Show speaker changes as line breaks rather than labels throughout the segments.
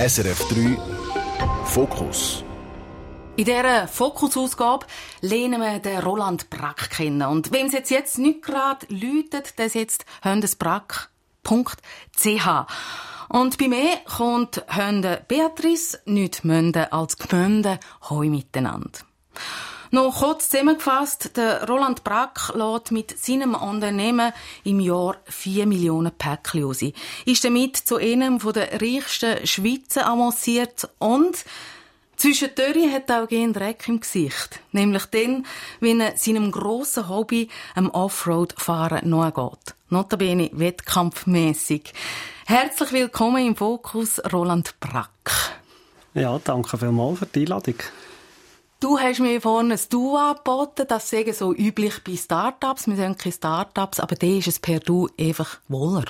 SRF 3 Fokus.
In dieser Fokusausgabe lernen wir den Roland Brack kennen. Und wem es jetzt, jetzt nicht gerade läutet, der jetzt höndesbrack.ch. Und bei mir kommt Hönde Beatrice, nicht Münde als Gmünde, hoi miteinander. Noch kurz zusammengefasst, der Roland Brack lädt mit seinem Unternehmen im Jahr 4 Millionen Päckchen raus. Ist damit zu einem der reichsten Schweizer avanciert und zwischen Zwischendurch hat er auch einen Dreck im Gesicht. Nämlich dann, wenn er seinem grossen Hobby, am Offroad-Fahren, nachgeht. Notabene wettkampfmäßig. Herzlich willkommen im Fokus, Roland Brack.
Ja, danke vielmals für die Einladung.
Du hast mir vorhin ein Du angeboten, das sagen so üblich bei Startups. Wir sind keine Startups, aber da ist es per Du einfach wohler.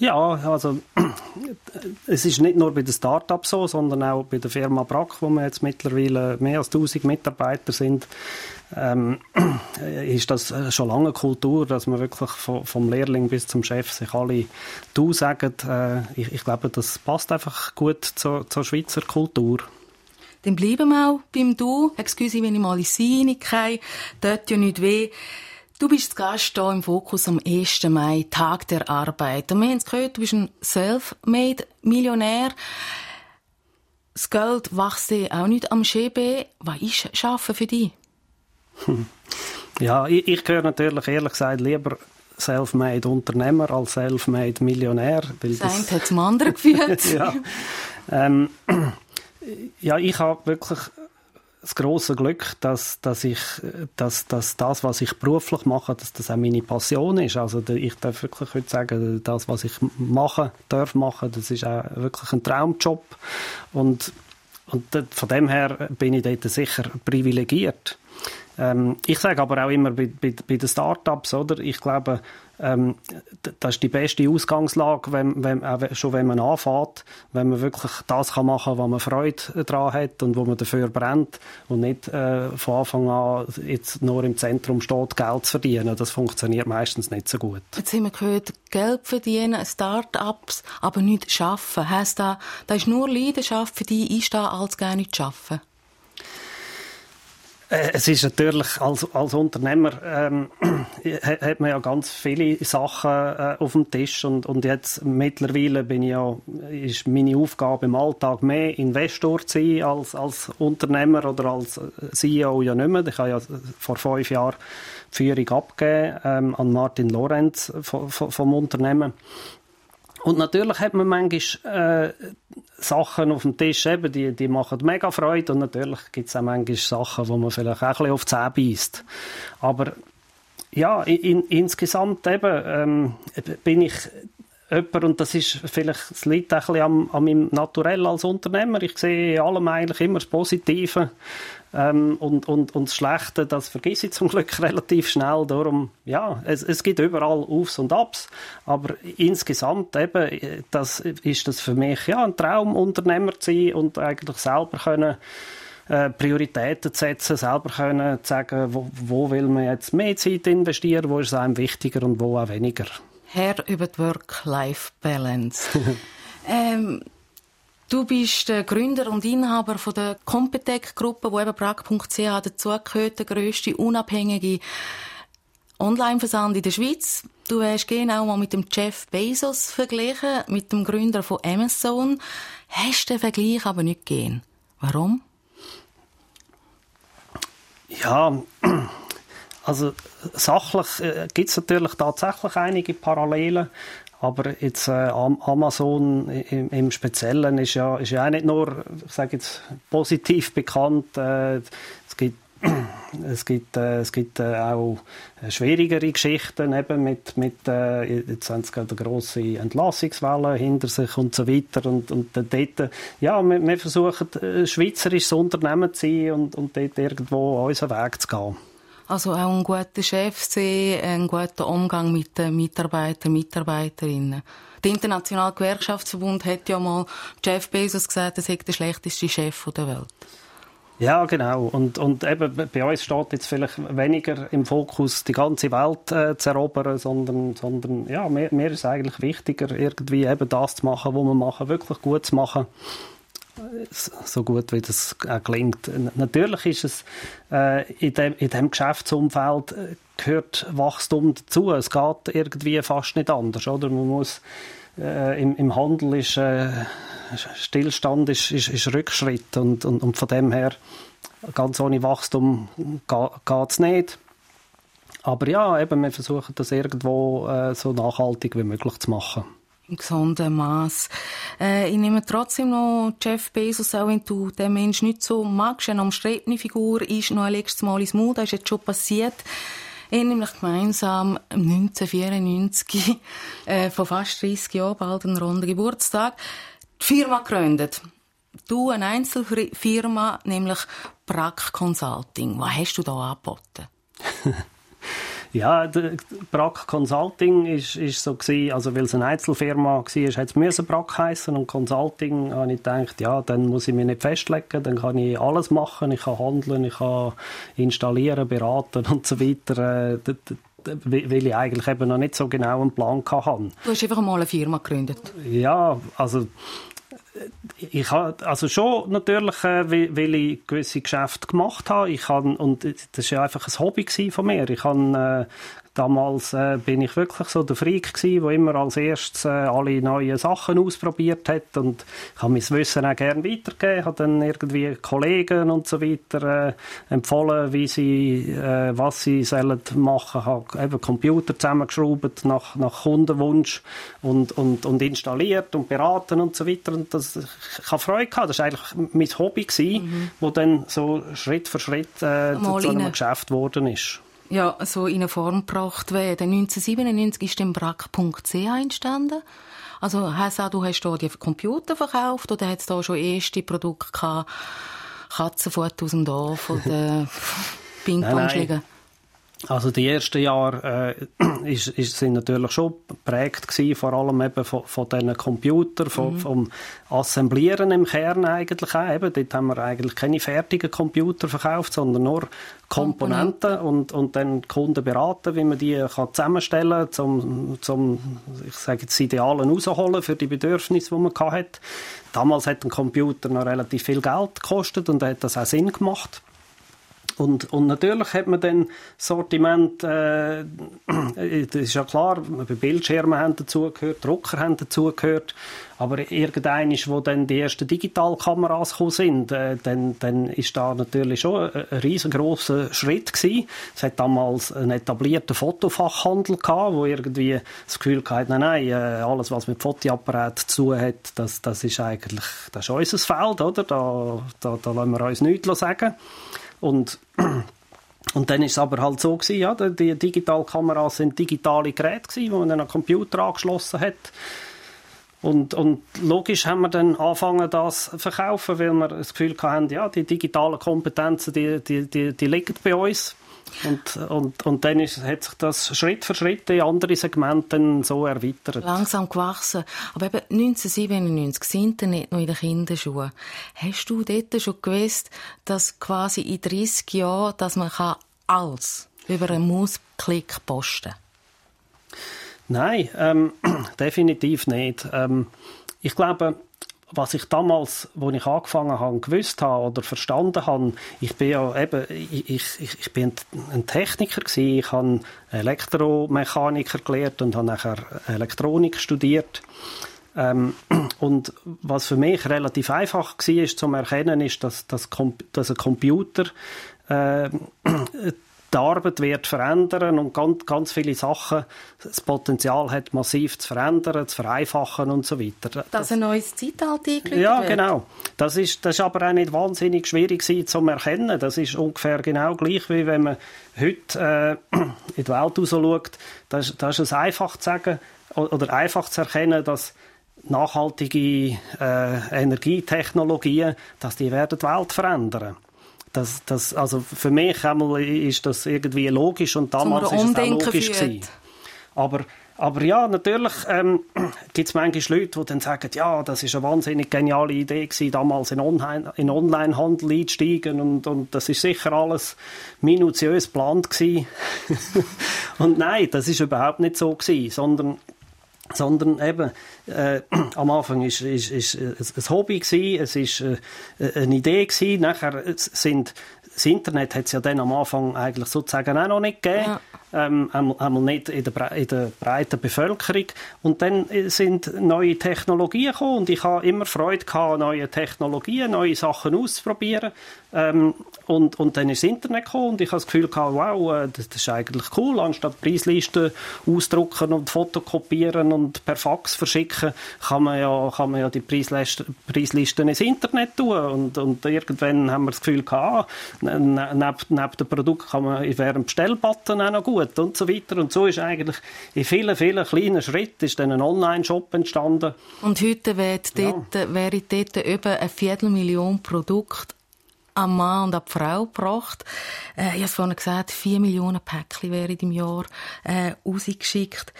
Ja, also es ist nicht nur bei den Startups so, sondern auch bei der Firma Brack, wo wir jetzt mittlerweile mehr als 1000 Mitarbeiter sind, ähm, ist das schon lange Kultur, dass man wirklich vom, vom Lehrling bis zum Chef sich alle Du sagen. Äh, ich, ich, glaube, das passt einfach gut zur, zur Schweizer Kultur.
Dann bleiben wir auch beim Du. Excuse, wenn ich mal in Seine gehe. Tut ja nicht weh. Du bist Gast hier im Fokus am 1. Mai, Tag der Arbeit. Und wir haben es gehört, du bist ein Self-Made-Millionär. Das Geld wächst auch nicht am Schäbe. Was ist Schaffen für dich?
Ja, ich, ich gehöre natürlich ehrlich gesagt lieber Self-Made Unternehmer als Self-Made Millionär.
das eine hat zum anderen geführt.
ja. Ähm, ja, ich habe wirklich das große Glück, dass, dass ich, dass, dass das, was ich beruflich mache, dass das auch meine Passion ist. Also ich darf wirklich heute sagen, das, was ich mache, darf machen, das ist auch wirklich ein Traumjob. Und, und von dem her bin ich dort sicher privilegiert. Ähm, ich sage aber auch immer bei, bei, bei den Startups, oder? Ich glaube, ähm, das ist die beste Ausgangslage, wenn, wenn, schon wenn man anfängt, wenn man wirklich das kann machen kann, wo man Freude daran hat und wo man dafür brennt und nicht äh, von Anfang an jetzt nur im Zentrum steht, Geld zu verdienen. Das funktioniert meistens nicht so gut.
Jetzt haben wir gehört, Geld verdienen, Start-ups, aber nicht schaffen. Heißt das, das ist nur Leidenschaft für dich, ich stehe als gar nicht schaffen?
Äh, es ist natürlich als, als Unternehmer ähm, hat man ja ganz viele Sachen äh, auf dem Tisch und, und jetzt mittlerweile bin ich ja, ist meine Aufgabe im Alltag mehr Investor zu sein als, als Unternehmer oder als CEO ja nicht mehr. Ich habe ja vor fünf Jahren die Führung abgegeben ähm, an Martin Lorenz vom, vom Unternehmen und natürlich hat man manchmal äh, Sachen auf dem Tisch, eben, die, die machen mega Freude. Und natürlich gibt es auch manchmal Sachen, wo man vielleicht auch ein bisschen auf die Zähne beißt. Aber ja, in, insgesamt eben, ähm, bin ich jemand, und das ist vielleicht, es liegt an, an meinem Naturell als Unternehmer. Ich sehe in allem eigentlich immer das Positive. Ähm, und, und, und das Schlechte, das vergesse ich zum Glück relativ schnell. Darum, ja, es, es gibt überall Aufs und Abs. Aber insgesamt eben, das ist das für mich ja, ein Traum, Unternehmer zu sein und eigentlich selber können, äh, Prioritäten zu setzen, selber können sagen, wo, wo will man jetzt mehr Zeit investieren, wo ist es einem wichtiger und wo auch weniger.
Herr über die Work-Life-Balance. ähm, Du bist der Gründer und Inhaber von der Competec-Gruppe, wo eben Prag.ch dazugehört, der grösste unabhängige Online-Versand in der Schweiz. Du hast genau mal mit dem Jeff Bezos verglichen, mit dem Gründer von Amazon. Hast den Vergleich aber nicht gegeben. Warum?
Ja, also sachlich äh, gibt es natürlich tatsächlich einige Parallelen. Aber jetzt äh, Amazon im, im, Speziellen ist ja, ist ja auch nicht nur, ich sage jetzt, positiv bekannt. Äh, es gibt es gibt, äh, es gibt äh, auch schwierigere Geschichten eben mit, mit äh, jetzt haben sie gerade eine grosse Entlassungswelle hinter sich und so weiter und, und dort, ja, wir, wir versuchen ein schweizerisches Unternehmen zu sein und, und dort irgendwo unseren Weg zu gehen.
Also auch ein guter Chef sehen, ein guter Umgang mit den Mitarbeitern, Mitarbeiterinnen. Der Internationale Gewerkschaftsverbund hat ja mal Jeff Bezos gesagt, er sei der schlechteste Chef der Welt.
Ja, genau. Und, und eben bei uns steht jetzt vielleicht weniger im Fokus, die ganze Welt äh, zu erobern, sondern, sondern ja, mir, mir ist eigentlich wichtiger, irgendwie eben das zu machen, was wir machen, wirklich gut zu machen so gut wie das auch gelingt. Natürlich ist es äh, in, dem, in dem Geschäftsumfeld äh, gehört Wachstum dazu. Es geht irgendwie fast nicht anders, oder? Man muss äh, im, im, Handel ist äh, Stillstand ist, ist, ist Rückschritt und, und, und, von dem her ganz ohne Wachstum geht es nicht. Aber ja, eben, wir versuchen das irgendwo äh, so nachhaltig wie möglich zu machen
gesunden Maß. Äh, ich nehme trotzdem noch Jeff Bezos, auch wenn du den Mensch nicht so magst, eine umstrittene Figur ist, noch ein letztes Mal ins Mut, das ist jetzt schon passiert. Er nämlich gemeinsam 1994, äh, vor fast 30 Jahren, bald einen runden Geburtstag, die Firma gegründet. Du, eine Einzelfirma, nämlich Brack Consulting. Was hast du da angeboten?
Ja, der Brack Consulting ist, ist so gewesen, also weil es eine Einzelfirma war, hätte es Brack heißen und Consulting habe ich gedacht, ja, dann muss ich mich nicht festlegen, dann kann ich alles machen, ich kann handeln, ich kann installieren, beraten und so weiter. Äh, weil ich eigentlich eben noch nicht so genau einen Plan hatte.
Du hast einfach mal eine Firma gegründet?
Ja, also ich habe also schon natürlich, äh, weil, ich gewisse Geschäfte gemacht habe. Ich habe, und das war ja einfach ein Hobby von mir. Ich habe äh, Damals äh, bin ich wirklich so der Freak gewesen, der immer als erstes äh, alle neuen Sachen ausprobiert hat. Und ich habe mein Wissen auch gerne weitergegeben, Ich habe dann irgendwie Kollegen und so weiter äh, empfohlen, wie sie, äh, was sie sollen machen, habe eben Computer zusammengeschraubt nach, nach Kundenwunsch und, und, und installiert und beraten und so weiter. Und das, ich habe Freude gehabt, das war eigentlich mein Hobby gewesen, mhm. wo dann so Schritt für Schritt äh, zu einem Geschäft geworden ist
ja, so in eine Form gebracht werden. 1997 ist dann brack.ch entstanden. Also heisst auch, du hast hier die Computer verkauft oder hat es da schon erste Produkte gehabt? Katzenfutter aus dem Dorf oder Ping-Pong-Schläge?
Also die ersten Jahre äh, ist, ist, sind natürlich schon geprägt gewesen, vor allem eben von, von diesen Computern, von, mhm. vom Assemblieren im Kern eigentlich auch. Eben, dort haben wir eigentlich keine fertigen Computer verkauft, sondern nur Komponenten mhm. und, und dann Kunden beraten, wie man die kann zusammenstellen kann, zum, zum, ich sage jetzt, Idealen rausholen für die Bedürfnisse, die man hat. Damals hat ein Computer noch relativ viel Geld gekostet und da hat das auch Sinn gemacht. Und, und natürlich hat man dann Sortiment, äh, das ist ja klar, Bildschirme haben dazugehört, Drucker haben dazugehört, aber irgendein ist, wo dann die ersten Digitalkameras gekommen sind, äh, dann, dann ist da natürlich schon ein, riesengroßer Schritt gewesen. Es hat damals einen etablierten Fotofachhandel gehabt, wo irgendwie das Gefühl hatte, nein, nein, äh, alles, was mit Fotoapparat zu hat, das, das ist eigentlich, das ist unser Feld, oder? Da, da, da lassen wir uns nichts sagen. Und, und dann ist es aber halt so gewesen, ja, die Digitalkameras sind digitale Geräte gewesen, wo man dann einen Computer angeschlossen hat. Und, und logisch haben wir dann angefangen, das zu verkaufen, weil wir das Gefühl hatten, ja, die digitalen Kompetenzen, die, die, die, die liegen bei uns. Und, und, und dann ist, hat sich das Schritt für Schritt in andere Segmente so erweitert.
Langsam gewachsen. Aber eben 1997, das Internet noch in den Kinderschuhen. Hast du dort schon gewusst, dass quasi in 30 Jahren, dass man kann alles über einen Mausklick posten
Nein, ähm, definitiv nicht. Ähm, ich glaube, was ich damals, wo ich angefangen habe, gewusst habe oder verstanden habe, ich bin ja eben, ich, ich, ich bin ein Techniker gewesen, ich habe Elektromechaniker gelernt und habe nachher Elektronik studiert. Ähm, und was für mich relativ einfach war, zum erkennen, ist, dass, dass, dass ein Computer äh, die Arbeit wird verändern und ganz, ganz viele Sachen das Potenzial hat, massiv zu verändern, zu vereinfachen und so weiter.
Das, Dass ein neues Zeitalter eingeleitet
Ja, genau. Das ist, das ist aber auch nicht wahnsinnig schwierig zu erkennen. Das ist ungefähr genau gleich, wie wenn man heute äh, in die Welt raus schaut. Das, das ist es einfach zu sagen oder einfach zu erkennen, dass nachhaltige äh, Energietechnologien, dass die werden die Welt verändern werden. Das, das, also für mich einmal ist das irgendwie logisch und damals ist es auch logisch gewesen. Aber, aber ja, natürlich ähm, gibt es manchmal Leute, die dann sagen, ja, das ist eine wahnsinnig geniale Idee gewesen, damals in, Online, in Onlinehandel einzusteigen und, und das ist sicher alles minutiös geplant gewesen. und nein, das ist überhaupt nicht so gewesen, sondern sondern eben äh, am Anfang ist ist ist ein Hobby gewesen, es ist äh, eine Idee gewesen, nachher sind das Internet hat es ja dann am Anfang eigentlich sozusagen auch noch nicht gegeben. Ja ähm, einmal nicht in der, in der breiten Bevölkerung. Und dann sind neue Technologien gekommen und ich habe immer Freude gehabt, neue Technologien, neue Sachen auszuprobieren. Ähm, und, und dann ist das Internet gekommen und ich habe das Gefühl gehabt, wow, äh, das, das ist eigentlich cool, anstatt Preislisten ausdrucken und fotokopieren und per Fax verschicken, kann man ja, kann man ja die Preislisten, Preislisten ins Internet tun und, und irgendwann haben wir das Gefühl gehabt, ah, neben, neben dem Produkt kann man, wäre ein Bestellbutton auch noch gut gut und so weiter. Und so ist eigentlich in vielen, vielen kleinen Schritten ist dann ein Online-Shop entstanden.
Und heute wird dort, ja. wäre dort über eine Viertelmillion Produkte am Mann und an die Frau gebracht. Äh, ich habe es vorhin gesagt, vier Millionen Päckchen werden im Jahr äh, rausgeschickt.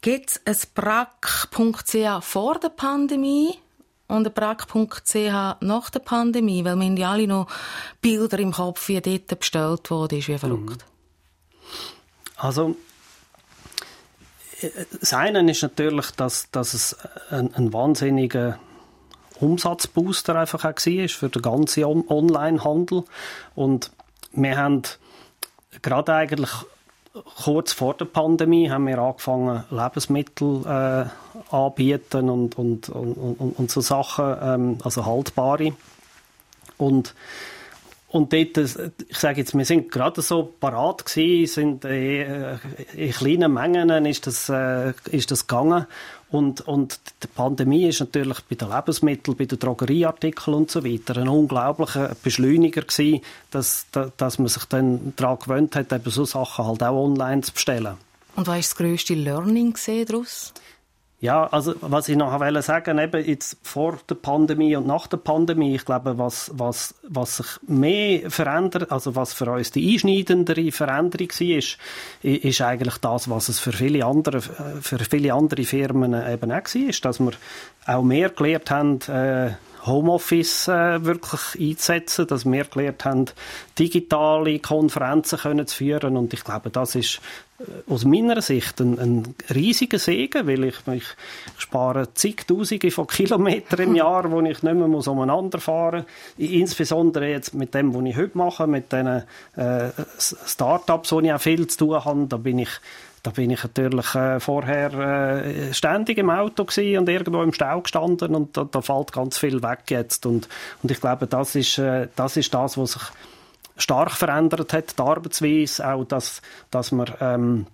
Gibt es ein brack.ch vor der Pandemie und ein brack.ch nach der Pandemie? Weil wir haben ja alle noch Bilder im Kopf, wie dort bestellt wurde, ist wie verrückt.
Also, das eine ist natürlich, dass, dass es ein, ein wahnsinniger Umsatzbooster einfach auch war für den ganzen Onlinehandel. Und wir haben gerade eigentlich kurz vor der Pandemie haben wir angefangen, Lebensmittel äh, anbieten und, und, und, und, und so Sachen, ähm, also haltbare. Und und dort, ich sage jetzt, wir sind gerade so parat gewesen, sind äh, in kleinen Mengen ist das, äh, ist das gegangen. Und, und die Pandemie ist natürlich bei den Lebensmitteln, bei den Drogerieartikeln und so weiter ein unglaublicher Beschleuniger gewesen, dass, dass man sich dann daran gewöhnt hat, eben so Sachen halt auch online zu bestellen.
Und was war das grösste Learning daraus?
Ja, also was ich noch wollte sagen, eben jetzt vor der Pandemie und nach der Pandemie, ich glaube, was, was, was sich mehr verändert, also was für uns die einschneidendere Veränderung war, ist, ist eigentlich das, was es für viele andere, für viele andere Firmen eben auch war, dass wir auch mehr gelernt haben, äh, Homeoffice äh, wirklich einzusetzen, dass wir gelernt haben, digitale Konferenzen können zu führen. Und ich glaube, das ist aus meiner Sicht ein, ein riesiger Segen, weil ich, ich, ich spare zigtausende von Kilometern im Jahr, wo ich nicht mehr muss umeinander fahren muss. Insbesondere jetzt mit dem, was ich heute mache, mit den äh, Start-ups, wo ich auch viel zu tun habe, da bin ich da bin ich natürlich äh, vorher äh, ständig im Auto und irgendwo im Stau gestanden und da, da, fällt ganz viel weg jetzt und, und ich glaube, das ist, äh, das ist das, was sich stark verändert hat, die Arbeitsweise, auch dass, dass man ähm,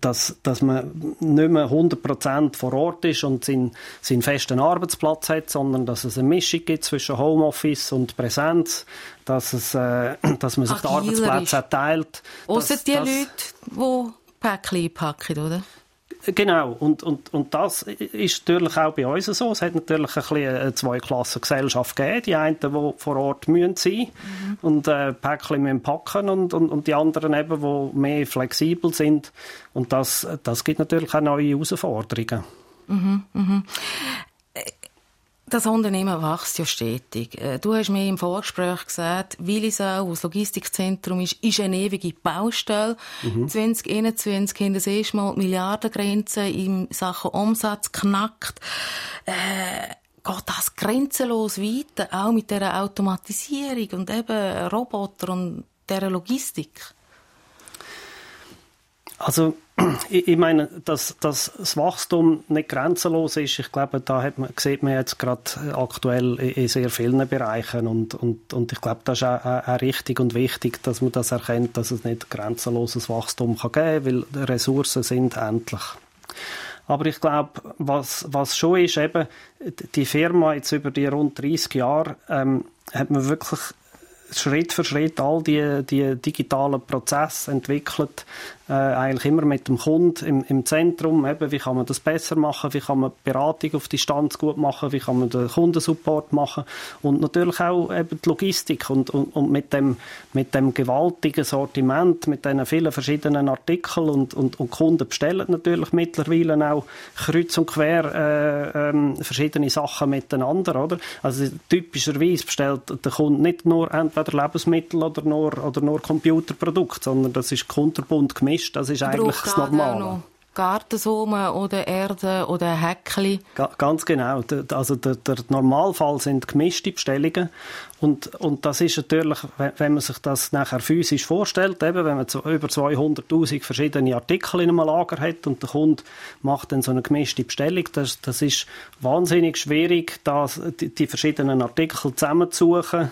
dass, dass man nicht mehr 100% vor Ort ist und seinen, seinen festen Arbeitsplatz hat, sondern dass es eine Mischung gibt zwischen Homeoffice und Präsenz, dass, es, äh, dass man sich Agiler die Arbeitsplätze teilt.
Außer die dass, Leute, die Päckchen packen, oder?
Genau, und, und, und das ist natürlich auch bei uns so. Es hat natürlich ein bisschen eine Zweiklassengesellschaft gegeben. Die einen, die vor Ort müssen sein mhm. und äh, Päckchen müssen packen und, und, und die anderen eben, die mehr flexibel sind. Und das, das gibt natürlich auch neue Herausforderungen.
Mhm, mhm das Unternehmen wächst ja stetig. Äh, du hast mir im Vorgespräch gesagt, Willisau, das Logistikzentrum ist, ist eine ewige Baustelle. Mhm. 2021 haben das erste Mal die Milliardengrenze in Sachen Umsatz knackt. Äh, geht das grenzenlos weiter, auch mit der Automatisierung und eben Roboter und der Logistik?
Also ich, ich meine, dass, dass das Wachstum nicht grenzenlos ist, ich glaube, da hat man, sieht man jetzt gerade aktuell in sehr vielen Bereichen und, und, und ich glaube, das ist auch, auch richtig und wichtig, dass man das erkennt, dass es nicht grenzenloses Wachstum kann geben kann, weil Ressourcen sind endlich. Aber ich glaube, was, was schon ist, eben, die Firma jetzt über die rund 30 Jahre, ähm, hat man wirklich Schritt für Schritt all die, die digitalen Prozesse entwickelt, äh, eigentlich immer mit dem Kunden im, im Zentrum. Eben, wie kann man das besser machen? Wie kann man Beratung auf Distanz gut machen? Wie kann man den Kundensupport machen? Und natürlich auch eben die Logistik und, und, und mit dem mit dem gewaltigen Sortiment, mit diesen vielen verschiedenen Artikeln und, und, und Kunden bestellen natürlich mittlerweile auch kreuz und quer äh, ähm, verschiedene Sachen miteinander, oder? Also typischerweise bestellt der Kunde nicht nur entweder Lebensmittel oder nur, oder nur Computerprodukte, sondern das ist kunterbunt gemischt. Das ist eigentlich das Normale.
Gartensumme oder Erde oder Häckli.
Ganz genau. Also der, der, Normalfall sind gemischte Bestellungen und, und das ist natürlich, wenn man sich das nachher physisch vorstellt, eben wenn man über 200'000 verschiedene Artikel in einem Lager hat und der Kunde macht dann so eine gemischte Bestellung, das, das ist wahnsinnig schwierig, das, die, die verschiedenen Artikel zusammenzusuchen,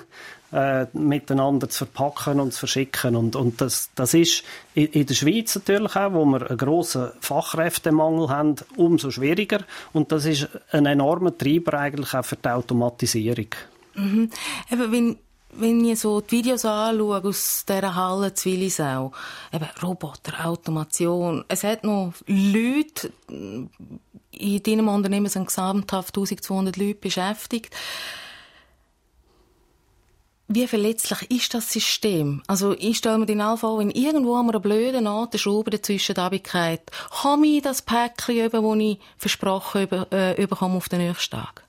äh, miteinander zu verpacken und zu verschicken. Und, und das, das ist in, der Schweiz natürlich auch, wo wir einen grossen Fachkräftemangel haben, umso schwieriger. Und das ist ein enormer Treiber eigentlich auch für die Automatisierung.
Mhm. Eben, wenn, wenn ich so die Videos anschaue aus dieser Halle Zwillisau, eben Roboter, Automation, es hat noch Leute, in deinem Unternehmen sind gesamthaft 1200 Leute beschäftigt. Wie verletzlich ist das System? Also, ich stelle mir den vor, wenn irgendwo an einer blöden Art eine Schraube dazwischen geht, komme ich das Päckchen über, das ich versprochen über, äh, auf den nächsten Tag?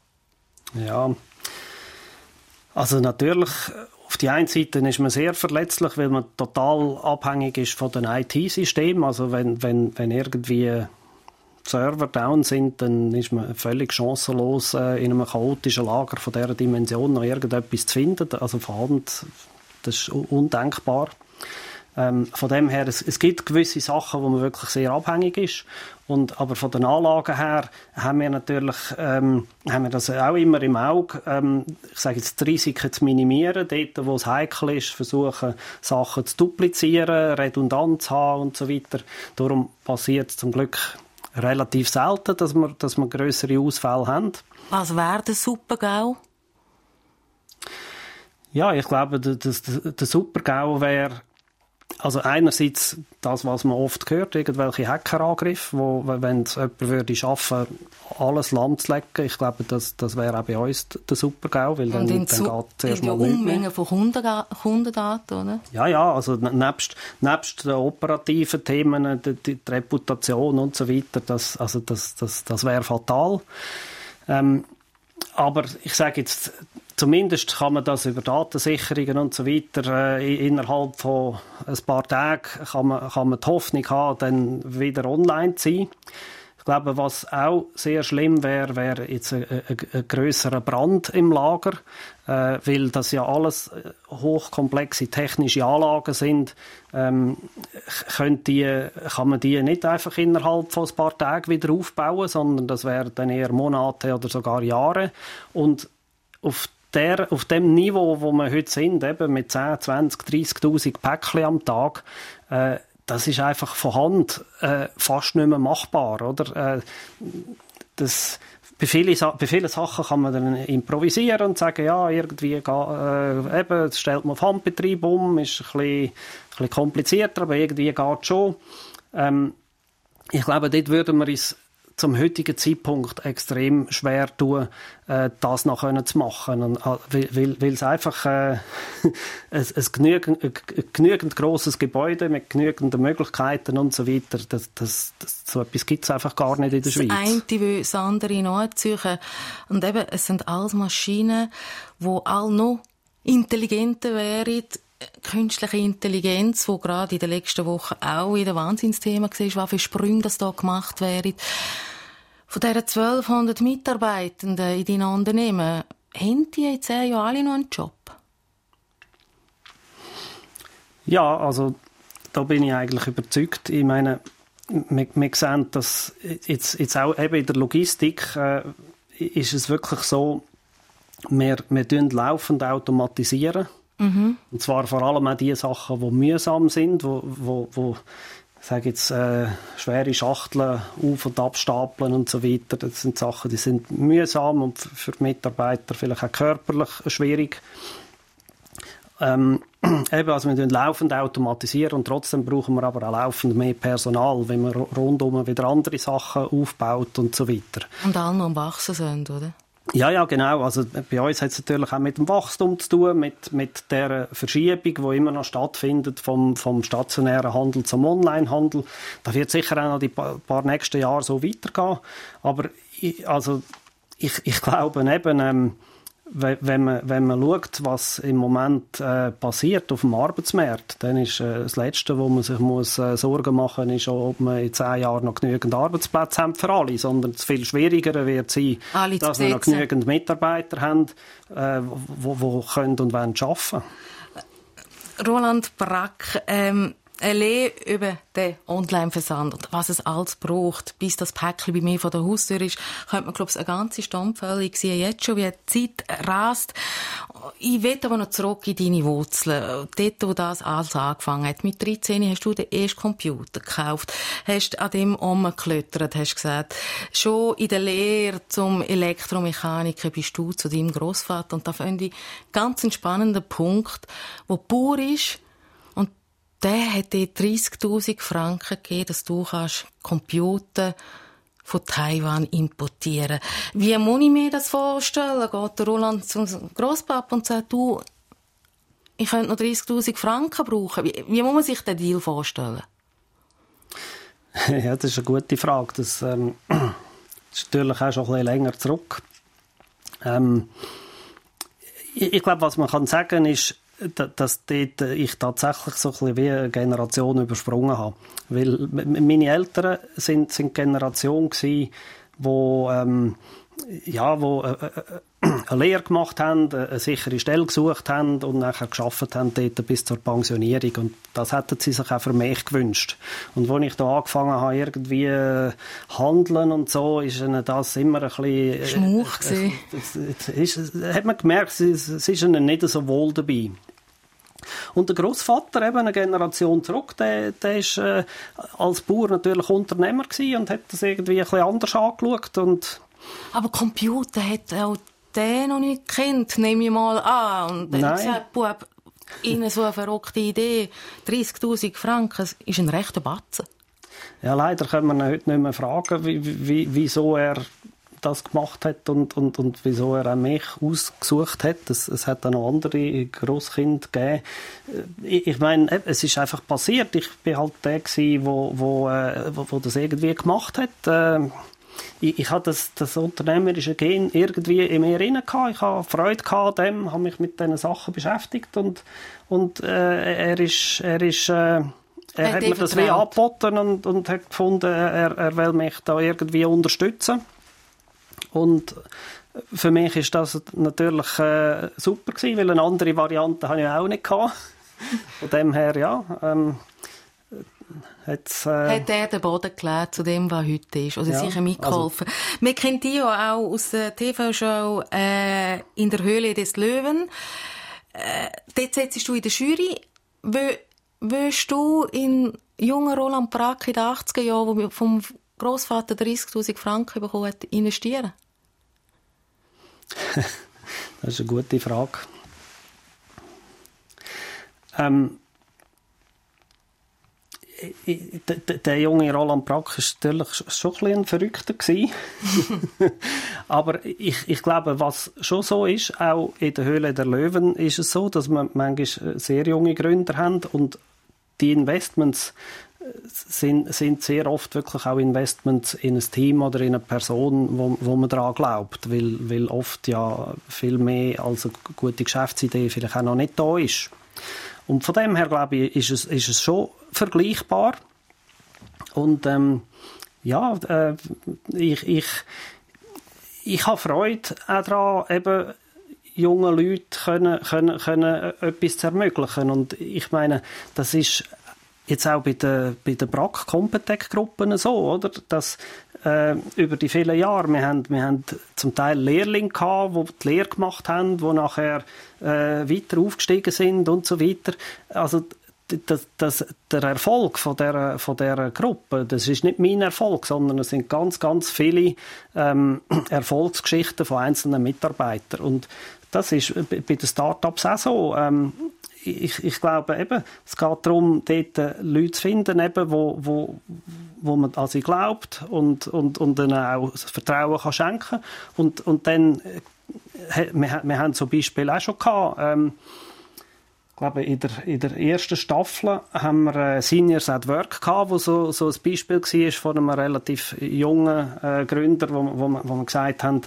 Ja, also natürlich, auf die einen Seite ist man sehr verletzlich, weil man total abhängig ist von den IT-Systemen. Also wenn, wenn, wenn irgendwie Server down sind, dann ist man völlig chancenlos, äh, in einem chaotischen Lager von dieser Dimension noch irgendetwas zu finden. Also vorhand, das ist undenkbar. Ähm, von dem her, es, es, gibt gewisse Sachen, wo man wirklich sehr abhängig ist. Und, aber von den Anlagen her haben wir natürlich ähm, haben wir das auch immer im Auge. Ähm, ich sage jetzt, die Risiken zu minimieren, dort, wo es heikel ist, versuchen, Sachen zu duplizieren, redundant zu haben und so weiter. Darum passiert es zum Glück relativ selten, dass wir, dass wir größere Ausfälle haben.
Was wäre der Supergau?
Ja, ich glaube, der, der, der Supergau wäre also einerseits das, was man oft hört, irgendwelche Hackerangriffe, wo, wenn es jemand würde schaffen, alles Land zu lecken, ich glaube, das, das wäre auch bei uns der Super-GAU, weil dann, dann geht zuerst mal
nichts Unmengen von Kundendaten, oder?
Ja, ja, also nebst, nebst den operativen Themen, die, die, die Reputation und so weiter, das, also das, das, das wäre fatal. Ähm, aber ich sage jetzt, Zumindest kann man das über Datensicherungen und so weiter äh, innerhalb von ein paar Tagen kann man, kann man die Hoffnung haben, dann wieder online zu sein. Ich glaube, was auch sehr schlimm wäre, wäre jetzt ein, ein, ein grösserer Brand im Lager, äh, weil das ja alles äh, hochkomplexe technische Anlagen sind. Ähm, die, kann man die nicht einfach innerhalb von ein paar Tagen wieder aufbauen, sondern das wären dann eher Monate oder sogar Jahre. Und auf der, auf dem Niveau, wo wir heute sind, eben mit 10, 20, 30'000 Päckchen am Tag, äh, das ist einfach von Hand äh, fast nicht mehr machbar, oder? Äh, das, bei, viele, bei vielen Sachen kann man dann improvisieren und sagen, ja, irgendwie äh, eben, stellt man auf Handbetrieb um, ist ein bisschen, ein bisschen komplizierter, aber irgendwie geht es schon. Ähm, ich glaube, dort würden wir uns zum heutigen Zeitpunkt extrem schwer tun, äh, das noch können zu machen. Und, äh, weil, weil es einfach äh, ein, ein, genügend, ein genügend grosses Gebäude mit genügenden Möglichkeiten und so weiter, das, das, das, so etwas gibt es einfach gar nicht in der Schweiz.
Das eine will das andere nachziehen. Und eben, es sind alles Maschinen, die alle noch intelligenter wären, künstliche Intelligenz, wo gerade in den letzten Wochen auch wieder Wahnsinnsthema war, was für Sprünge das da gemacht werden. Von diesen 1200 Mitarbeitenden in deinen Unternehmen, haben die jetzt ja alle noch einen Job?
Ja, also da bin ich eigentlich überzeugt. Ich meine, wir, wir sehen, dass jetzt, jetzt auch eben in der Logistik äh, ist es wirklich so, wir, wir laufend automatisieren Mhm. Und zwar vor allem auch die Sachen, die mühsam sind, wo, wo, wo sage jetzt, äh, schwere Schachteln auf- und abstapeln und so weiter. Das sind Sachen, die sind mühsam und für die Mitarbeiter vielleicht auch körperlich schwierig. Ähm, eben, also wir laufend automatisieren und trotzdem brauchen wir aber auch laufend mehr Personal, wenn man rundum wieder andere Sachen aufbaut und so weiter.
Und alle noch am Wachsen sind, oder?
Ja, ja, genau. Also bei uns hat es natürlich auch mit dem Wachstum zu tun, mit, mit der Verschiebung, die immer noch stattfindet vom, vom stationären Handel zum Onlinehandel. Da wird sicher auch noch die paar, paar nächsten Jahre so weitergehen. Aber ich, also ich, ich glaube eben, ähm, wenn man, wenn man schaut, was im Moment äh, passiert auf dem Arbeitsmarkt, dann ist äh, das Letzte, wo man sich muss, äh, Sorgen machen muss, ob man in zehn Jahren noch genügend Arbeitsplätze haben für alle, sondern es viel schwieriger wird sein, alle dass wir noch genügend Mitarbeiter haben, äh, wo, wo können und wollen arbeiten.
Roland Brack, ähm allein über den Online-Versand und was es alles braucht, bis das Päckchen bei mir vor der Haustür ist, könnte man, glaube ich, eine ganze Stunde Ich sehe jetzt schon, wie die Zeit rast. Ich will aber noch zurück in deine Wurzeln. Dort, wo das alles angefangen hat. Mit 13 hast du den ersten Computer gekauft, hast an dem umgeklettert, hast gesagt, schon in der Lehre zum Elektromechaniker bist du zu deinem Großvater und da finde ich ganz einen spannenden Punkt, wo pur ist, der hat dir 30.000 Franken gegeben, dass du kannst Computer von Taiwan importieren. Wie muss ich mir das vorstellen? Geht der Roland zum Grosspapa und sagt, du, ich könnte noch 30.000 Franken brauchen. Wie, wie, muss man sich den Deal vorstellen?
Ja, das ist eine gute Frage. Das, ähm, das ist natürlich auch schon ein bisschen länger zurück. Ähm, ich, ich glaube, was man kann sagen ist, dass dort ich tatsächlich so ein bisschen wie eine Generation übersprungen habe. Weil meine Eltern sind, sind Generation gewesen, wo, ähm, ja, wo äh, äh, eine Lehre gemacht haben, eine sichere Stelle gesucht haben und nachher geschafft haben dort bis zur Pensionierung. Und das hätten sie sich auch für mich gewünscht. Und als ich da angefangen habe, irgendwie äh, handeln und so, ist ihnen das immer ein bisschen... Äh,
Schmuch
äh, äh, ist, hat man gemerkt, es, es ist ihnen nicht so wohl dabei. Und der Großvater, eben eine Generation zurück, der, der ist äh, als Bauer natürlich Unternehmer gewesen und hat das irgendwie ein bisschen anders angeschaut und
aber Computer hat auch der noch nicht kennt, nehme ich mal an. Und dann Nein. gesagt, Bub, Ihnen so eine verrückte Idee, 30'000 Franken, ist ein rechter Batzen.
Ja, leider können wir ihn heute nicht mehr fragen, wie, wie, wieso er das gemacht hat und, und, und wieso er auch mich ausgesucht hat. Es, es hat auch noch andere Großkinder gegeben. Ich, ich meine, es ist einfach passiert. Ich bin halt der gewesen, wo, wo, äh, wo, wo das irgendwie gemacht hat. Ich, ich hatte das, das unternehmerische Gen irgendwie in mir drin gehabt. Ich habe Freude an dem, habe mich mit diesen Sachen beschäftigt und, und äh, er ist, er ist, äh, er hat, hat mir das wie angeboten und, und hat gefunden, er, er will mich da irgendwie unterstützen. Und für mich ist das natürlich äh, super gewesen, weil eine andere Variante habe ich auch nicht gehabt. Von dem her, ja, ähm,
Hat's, äh... Hat er den Boden gelegt zu dem, was heute ist? Oder ja, sicher mitgeholfen? Also... Wir kennen dich ja auch aus der TV-Show äh, «In der Höhle des Löwen». Äh, dort sitzt du in der Jury. Willst du in jungen Roland Brack in den 80er Jahren, der vom Großvater 30.000 Franken bekommen hat, investieren?
das ist eine gute Frage. Ähm, der, der junge Roland Brack war natürlich schon ein, ein Verrückter. Aber ich, ich glaube, was schon so ist, auch in der Höhle der Löwen, ist es so, dass man manchmal sehr junge Gründer haben und die Investments sind, sind sehr oft wirklich auch Investments in ein Team oder in eine Person, wo, wo man daran glaubt, weil, weil oft ja viel mehr als eine gute Geschäftsidee vielleicht auch noch nicht da ist. Und von dem her, glaube ich, ist es, ist es schon vergleichbar. Und ähm, ja, äh, ich, ich, ich habe Freude auch daran, eben jungen Leuten können, können, können etwas zu ermöglichen. Und ich meine, das ist jetzt auch bei den, bei den BRAC Competec-Gruppen so, oder? Dass äh, über die vielen Jahre, wir haben, wir haben zum Teil Lehrlinge gehabt, die die Lehre gemacht haben, die nachher äh, weiter aufgestiegen sind und so weiter. Also das, das, der Erfolg von der, von der Gruppe, das ist nicht mein Erfolg, sondern es sind ganz, ganz viele ähm, Erfolgsgeschichten von einzelnen Mitarbeitern. Und das ist bei den Startups auch so. Ähm, ich, ich glaube eben, es geht darum, dort äh, Leute zu finden, eben, wo, wo, wo man an sie glaubt und, und, und dann auch Vertrauen kann schenken. Und, und dann, äh, wir, wir haben zum Beispiel auch schon gehabt, ähm, ich glaube, in der, in der ersten Staffel haben wir äh, Seniors at Work gehabt, wo so, so ein Beispiel war von einem relativ jungen äh, Gründer, wo, wo, wo wir gesagt haben,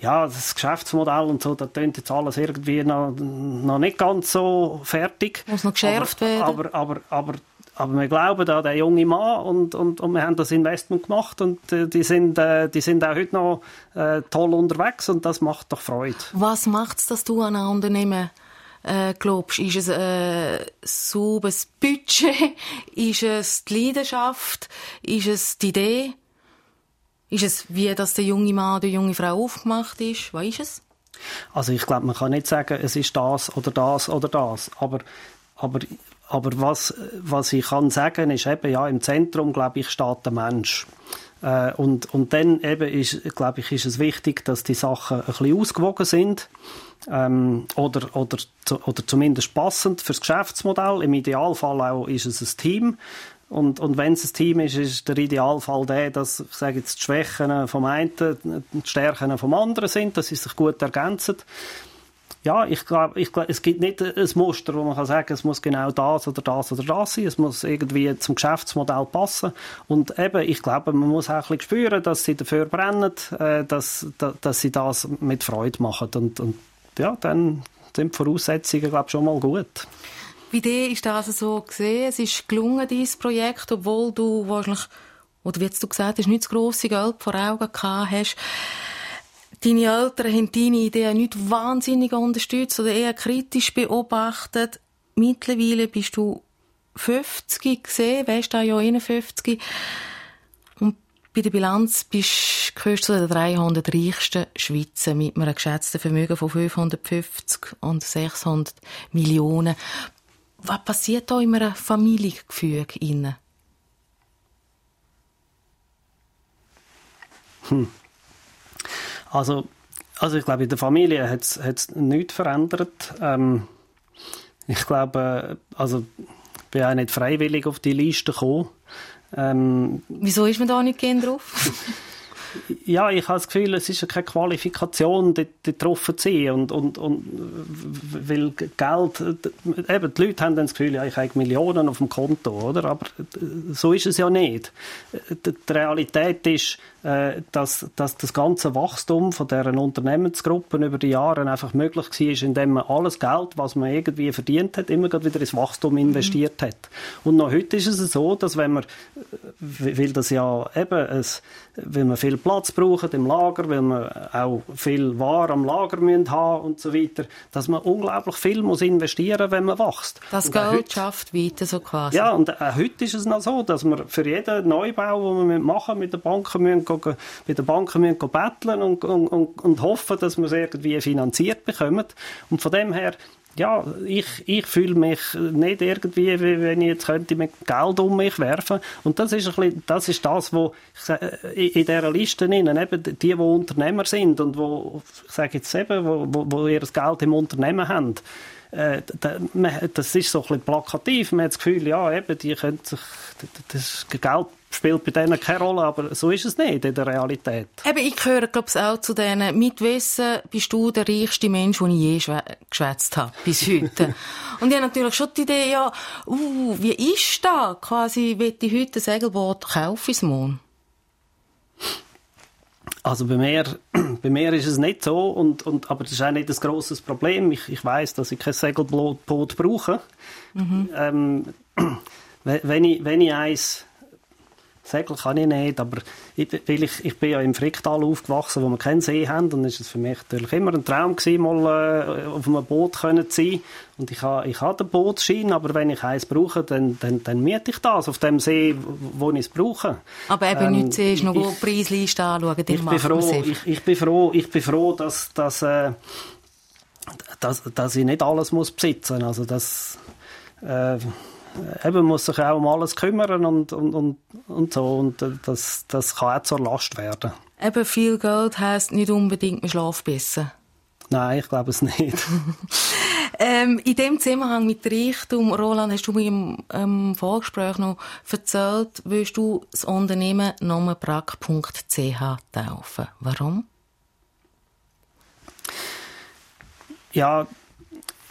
ja, das Geschäftsmodell und so, da tönt jetzt alles irgendwie noch, noch nicht ganz so fertig.
Muss noch geschärft
aber,
werden.
Aber, aber, aber, aber wir glauben an den jungen Mann und, und, und wir haben das Investment gemacht und äh, die, sind, äh, die sind auch heute noch äh, toll unterwegs und das macht doch Freude.
Was macht es, dass du an ein Unternehmen äh, glaubst? Ist es ein sauberes Budget? Ist es die Leidenschaft? Ist es die Idee? Ist es, wie dass der junge Mann oder die junge Frau aufgemacht ist? Was ist es?
Also ich glaube, man kann nicht sagen, es ist das oder das oder das, aber, aber, aber was, was ich kann sagen, ist eben, ja, im Zentrum, glaube ich, steht der Mensch. Äh, und, und dann eben ist, glaube ich, ist es wichtig, dass die Sachen ein bisschen ausgewogen sind ähm, oder, oder, oder zumindest passend fürs Geschäftsmodell. Im Idealfall auch ist es ein Team. Und, und wenn es ein Team ist, ist der Idealfall der, dass, ich sage jetzt, die Schwächen vom einen, die Stärken vom anderen sind, dass sie sich gut ergänzen. Ja, ich glaube, ich glaub, es gibt nicht ein Muster, wo man kann sagen, es muss genau das oder das oder das sein. Es muss irgendwie zum Geschäftsmodell passen. Und eben, ich glaube, man muss auch ein bisschen spüren, dass sie dafür brennen, äh, dass, dass sie das mit Freude machen. Und, und ja, dann sind die Voraussetzungen, glaube schon mal gut.
Wie dir ist das so gesehen? Es ist gelungen, dieses Projekt, obwohl du wahrscheinlich, oder wie jetzt du gesagt hast, nicht das grosse Geld vor Augen gehabt hast. Deine Eltern haben deine Ideen nicht wahnsinnig unterstützt oder eher kritisch beobachtet. Mittlerweile bist du 50 gesehen, weißt du, ja 51. Bei der Bilanz bist, du zu den 300 reichsten Schweizer mit einem geschätzten Vermögen von 550 und 600 Millionen. Was passiert da in einem Familiengefüge?
Hm. Also, also ich glaube, in der Familie hat es nichts verändert. Ähm, ich glaube, also ich bin auch nicht freiwillig auf die Liste gekommen. Ähm,
Wieso ist man da nicht gern drauf?
ja, ich habe das Gefühl, es ist keine Qualifikation, dort, dort getroffen zu sein. Und, und, und, weil Geld, eben, die Leute haben dann das Gefühl, ja, ich habe Millionen auf dem Konto, oder? Aber so ist es ja nicht. Die Realität ist, dass, dass das ganze Wachstum von deren Unternehmensgruppen über die Jahre einfach möglich war, indem man alles Geld, was man irgendwie verdient hat, immer wieder ins Wachstum investiert mhm. hat. Und noch heute ist es so, dass wenn man, weil das ja eben, es, weil man viel Platz braucht im Lager, weil man auch viel Ware am Lager müssen haben und so weiter, dass man unglaublich viel muss investieren, wenn man wächst.
Das
und
Geld heute, schafft weiter so quasi.
Ja, und auch heute ist es noch so, dass man für jeden Neubau, den wir machen mit den Banken, müssen bei den Banken müssen betteln und, und, und, und hoffen, dass wir es irgendwie finanziert bekommen. Und von dem her ja, ich, ich fühle mich nicht irgendwie, wie wenn ich jetzt könnte mit Geld um mich werfen. Und das ist ein bisschen, das ist das, wo ich sage, in dieser Liste innen, eben die, die Unternehmer sind und wo, ich sage jetzt eben, wo, wo, wo ihr das Geld im Unternehmen haben. Äh, das ist so ein bisschen plakativ. Man hat das Gefühl, ja, eben, die können sich, das Geld spielt bei denen keine Rolle, aber so ist es nicht in der Realität.
Eben, ich gehöre, glaube ich, auch zu denen. Mit Wissen bist du der reichste Mensch, den ich je geschwätzt habe, bis heute. Und ich habe natürlich schon die Idee, ja, uh, wie ist das? Quasi, will ich heute ein Segelboot kaufen ins Mond?
Also bei mir, bei mir ist es nicht so, und, und, aber das ist auch nicht ein grosses Problem. Ich, ich weiß, dass ich kein Segelboot brauche. Mhm. Ähm, wenn, ich, wenn ich eins Segel kann ich nicht, aber ich, weil ich, ich bin ja im Fricktal aufgewachsen, wo wir keinen See haben, und ist es für mich natürlich immer ein Traum gewesen, mal äh, auf einem Boot können zu sein. Und ich habe ich ha den Bootsschein, aber wenn ich eins brauche, dann, dann, dann miete ich das auf dem See, wo ich es brauche.
Aber eben ähm, nicht siehst, noch die Preisliste anschauen,
ich bin, froh, ich, ich, bin froh, ich bin froh, dass, dass, äh, dass, dass ich nicht alles muss besitzen muss. Also das... Äh, eben muss sich auch um alles kümmern und, und, und, und so. Und das, das kann auch zur Last werden.
Eben viel Geld heisst nicht unbedingt, man schläft besser.
Nein, ich glaube es nicht.
Ähm, in dem Zusammenhang mit Reichtum, Roland, hast du mir im ähm, Vorgespräch noch erzählt, willst du das Unternehmen nomenbrack.ch taufen. Warum?
Ja,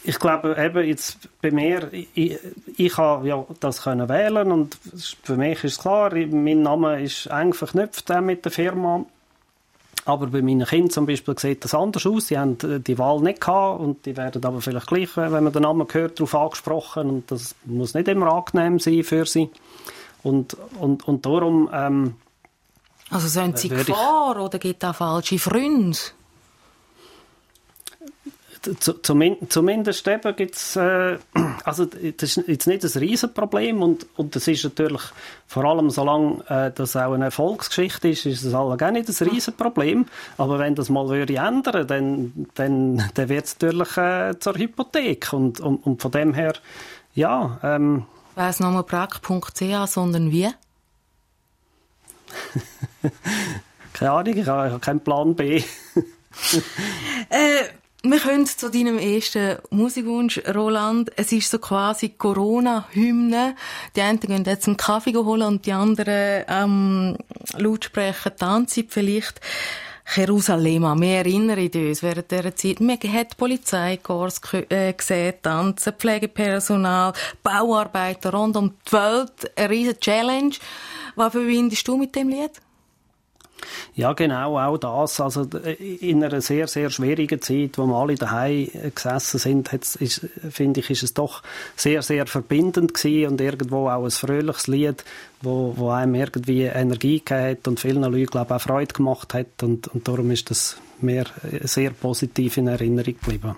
ich glaube eben jetzt bei mir, ich, ich habe ja das können wählen und für mich ist klar, mein Name ist eng verknüpft mit der Firma. Aber bei meinen Kindern zum Beispiel sieht das anders aus. Sie haben die Wahl nicht gehabt und die werden aber vielleicht gleich, wenn man den Namen hört, darauf angesprochen und das muss nicht immer angenehm sein für sie. Und, und, und darum... Ähm,
also sind Sie Gefahr oder gibt es auch falsche Freunde?
Zumindest eben gibt es, äh, also das ist jetzt nicht ein Riesenproblem und, und das ist natürlich, vor allem solange äh, das auch eine Erfolgsgeschichte ist, ist das alle gar nicht ein Riesenproblem, aber wenn das mal würde ändern, dann, dann, dann wird es natürlich äh, zur Hypothek und, und, und von dem her, ja. Ähm,
Weiss nochmal brack.ch, sondern wie?
Keine Ahnung, ich habe keinen Plan B.
äh, wir kommen zu deinem ersten Musikwunsch, Roland. Es ist so quasi Corona-Hymne. Die einen gehen jetzt einen Kaffee holen und die anderen ähm, Lautsprecher tanzen vielleicht. Jerusalem, wir erinnern uns während dieser Zeit, wir haben Polizeikorps äh, gesehen, Tanzen, Pflegepersonal, Bauarbeiter rund um die Welt, eine riesige Challenge. Was verbindest du mit dem Lied?
Ja, genau, auch das. Also in einer sehr, sehr schwierigen Zeit, wo wir alle daheim gesessen sind, ist, finde ich, ist es doch sehr, sehr verbindend gewesen und irgendwo auch ein fröhliches Lied, wo, wo einem irgendwie Energie gegeben hat und vielen Leuten, glaube ich, auch Freude gemacht hat und, und darum ist das mir sehr positiv in Erinnerung geblieben.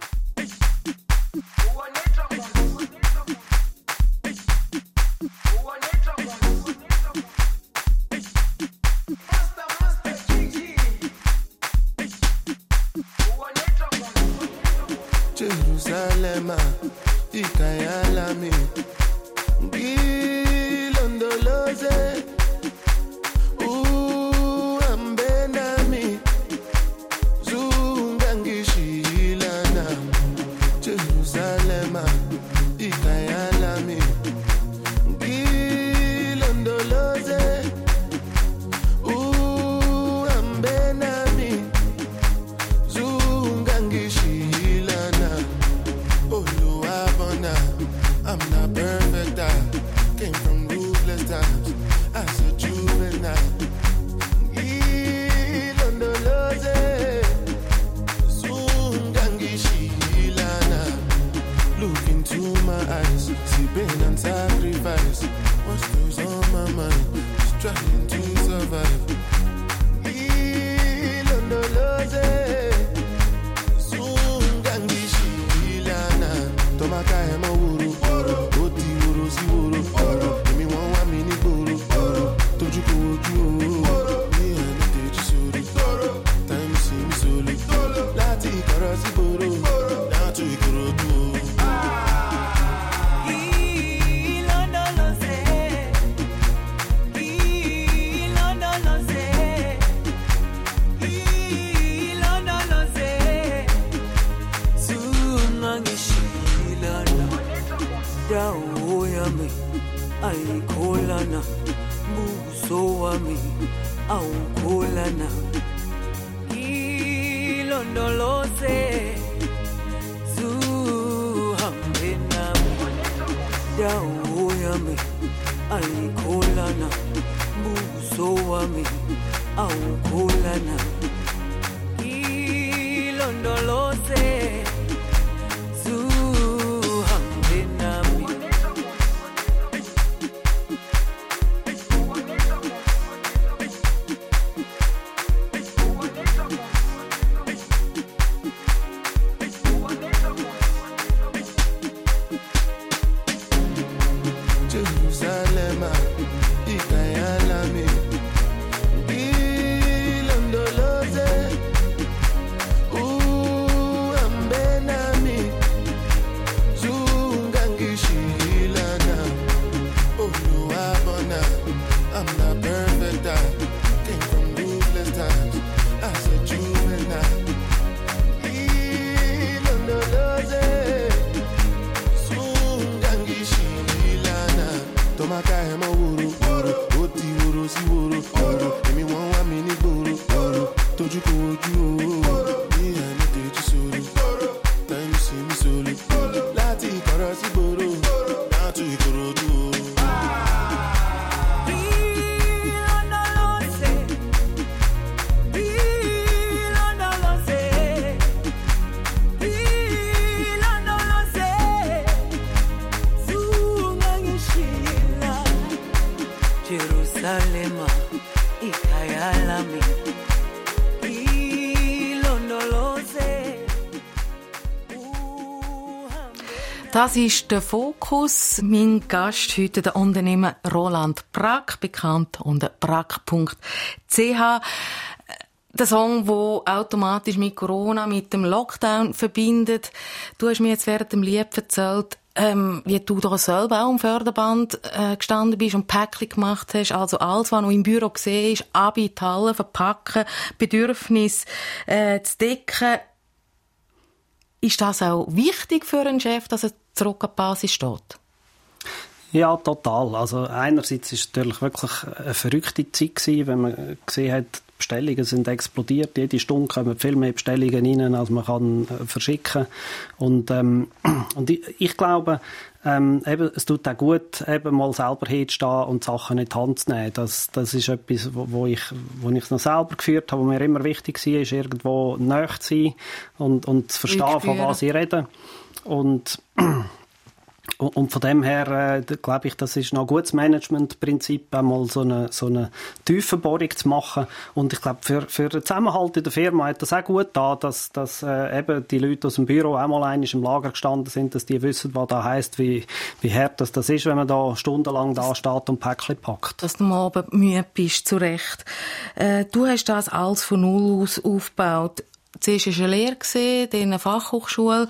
your.
Das ist der Fokus. Mein Gast heute der Unternehmer Roland Brack, bekannt unter brack.ch. Der Song, wo automatisch mit Corona, mit dem Lockdown verbindet. Du hast mir jetzt während dem Lied erzählt, ähm, wie du da selber auch am Förderband äh, gestanden bist und Päckchen gemacht hast. Also alles, was noch im Büro gesehen ist, ab in die Halle verpacken, Bedürfnis äh, zu decken. Ist das auch wichtig für einen Chef, dass er zurück an die Basis steht?
Ja, total. Also einerseits ist es natürlich wirklich eine verrückte Zeit gewesen, wenn man gesehen hat, Bestellungen sind explodiert. Jede Stunde kommen viel mehr Bestellungen rein, als man kann äh, verschicken. Und, ähm, und ich, ich glaube, ähm, eben, es tut auch gut, eben mal selber hinzustehen und Sachen in die Hand zu nehmen. Das, das ist etwas, wo, wo ich, wo ich noch selber geführt habe, wo mir immer wichtig war, ist irgendwo nahe zu sein und, und zu verstehen, von was ich rede. Und und von dem her äh, glaube ich, das ist noch ein gutes Managementprinzip, einmal so eine, so eine Tiefenbohrung zu machen. Und ich glaube, für, für den Zusammenhalt in der Firma hat das auch gut da, dass, dass äh, eben die Leute aus dem Büro einmal einig im Lager gestanden sind, dass die wissen, was da heißt, wie, wie hart das, das ist, wenn man da stundenlang da steht und Päckchen packt.
Dass du am Abend müde bist, zu Recht. Äh, du hast das alles von Null aus aufgebaut. Zuerst war eine Lehre, dann eine Fachhochschule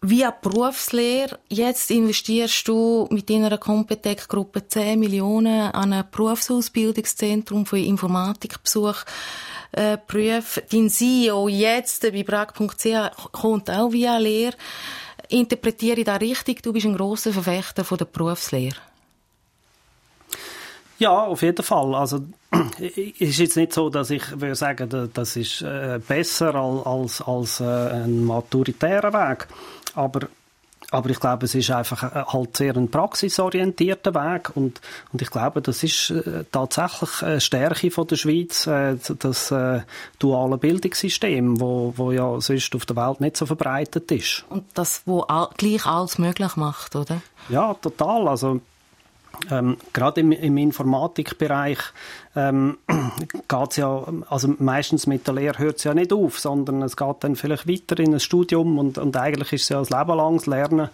via Berufslehre. Jetzt investierst du mit deiner Competec-Gruppe 10 Millionen an ein Berufsausbildungszentrum für Informatikbesuch. Äh, Prüf. Dein CEO jetzt bei brag.ch kommt auch via Lehre. Interpretiere ich das richtig? Du bist ein grosser Verfechter von der Berufslehre.
Ja, auf jeden Fall. Also es ist jetzt nicht so, dass ich würde sagen, das ist äh, besser als, als, als äh, ein maturitärer Weg. Aber aber ich glaube, es ist einfach äh, halt sehr ein praxisorientierter Weg und, und ich glaube, das ist äh, tatsächlich eine Stärke von der Schweiz, äh, das duale Bildungssystem, wo, wo ja sonst auf der Welt nicht so verbreitet ist.
Und das, wo all, gleich alles möglich macht, oder?
Ja, total. Also ähm, gerade im, im Informatikbereich ähm, geht's ja, also meistens mit der Lehre hört es ja nicht auf, sondern es geht dann vielleicht weiter in ein Studium und, und eigentlich ist es ja ein Leben langes Lernen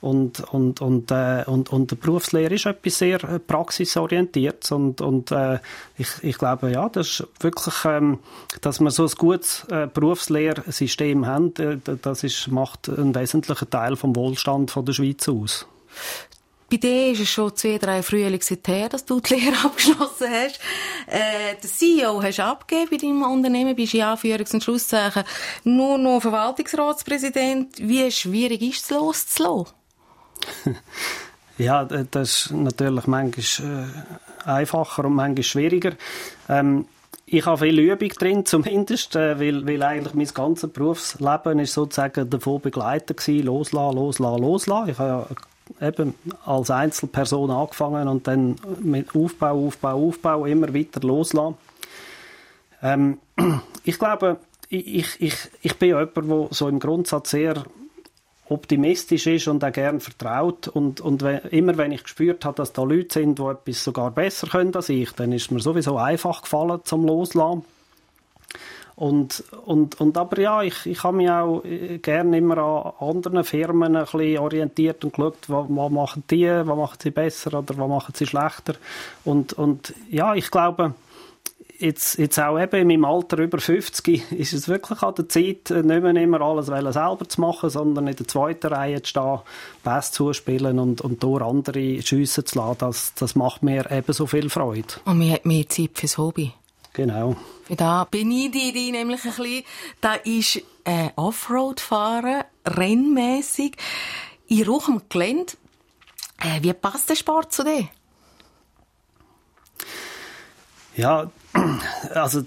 und, und, und, äh, und, und die Berufslehre ist etwas sehr äh, praxisorientiert und, und äh, ich, ich glaube, ja, das ist wirklich, ähm, dass wir so ein gutes äh, Berufslehrsystem haben, äh, das ist, macht einen wesentlichen Teil vom Wohlstand von der Schweiz aus.
Bei dir ist es schon zwei, drei Frühlinge her, dass du die Lehre abgeschlossen hast. Äh, den CEO hast du abgegeben bei deinem Unternehmen, bist in Anführungs- und Schlusszeichen nur noch Verwaltungsratspräsident. Wie schwierig ist es loszulassen?
ja, das ist natürlich manchmal äh, einfacher und manchmal schwieriger. Ähm, ich habe viel Übung drin, zumindest, äh, weil, weil eigentlich mein ganzes Berufsleben ist sozusagen davon begleitet gewesen, loslassen, loslassen, loslassen. Ich habe ja eben als Einzelperson angefangen und dann mit Aufbau, Aufbau, Aufbau immer weiter loslassen. Ähm, ich glaube, ich, ich, ich bin jemand, der so im Grundsatz sehr optimistisch ist und auch gern vertraut und, und wenn, immer wenn ich gespürt habe, dass da Leute sind, die etwas sogar besser können als ich, dann ist mir sowieso einfach gefallen zum Loslassen. Und, und, und aber ja, ich, ich habe mich auch äh, gerne immer an anderen Firmen ein bisschen orientiert und geschaut, was, was machen die, was machen sie besser oder was machen sie schlechter. Und, und ja, ich glaube, jetzt, jetzt auch eben in meinem Alter über 50 ist es wirklich an der Zeit, nicht mehr immer alles selber zu machen, sondern in der zweiten Reihe zu stehen, Bass zu spielen und, und durch andere schiessen zu lassen. Das, das macht mir ebenso viel Freude.
Und man hat mehr Zeit fürs Hobby.
Genau.
Da beneide ich dich nämlich ein bisschen. Da ist äh, Offroad-Fahren, rennmäßig, in ruhigem Gelände. Äh, wie passt der Sport zu dir?
Ja, also